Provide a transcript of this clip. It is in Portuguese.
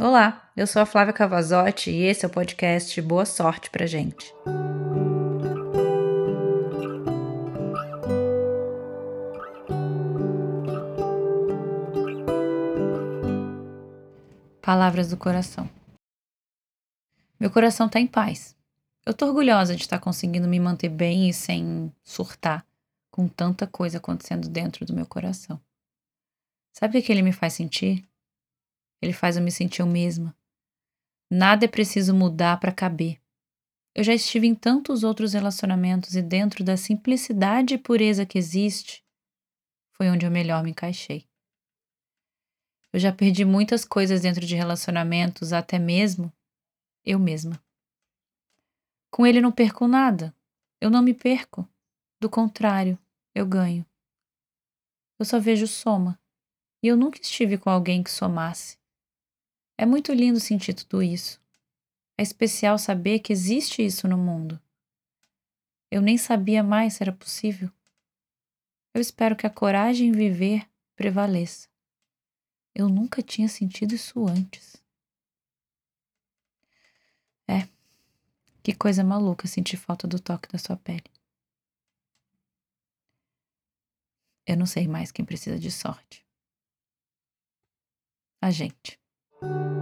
Olá, eu sou a Flávia Cavazotti e esse é o podcast Boa Sorte pra gente. Palavras do coração. Meu coração tá em paz. Eu tô orgulhosa de estar conseguindo me manter bem e sem surtar com tanta coisa acontecendo dentro do meu coração. Sabe o que ele me faz sentir? Ele faz eu me sentir eu mesma. Nada é preciso mudar para caber. Eu já estive em tantos outros relacionamentos e dentro da simplicidade e pureza que existe, foi onde eu melhor me encaixei. Eu já perdi muitas coisas dentro de relacionamentos, até mesmo eu mesma. Com ele não perco nada. Eu não me perco. Do contrário, eu ganho. Eu só vejo soma. E eu nunca estive com alguém que somasse. É muito lindo sentir tudo isso. É especial saber que existe isso no mundo. Eu nem sabia mais se era possível. Eu espero que a coragem em viver prevaleça. Eu nunca tinha sentido isso antes. É, que coisa maluca sentir falta do toque da sua pele. Eu não sei mais quem precisa de sorte. A gente. thank you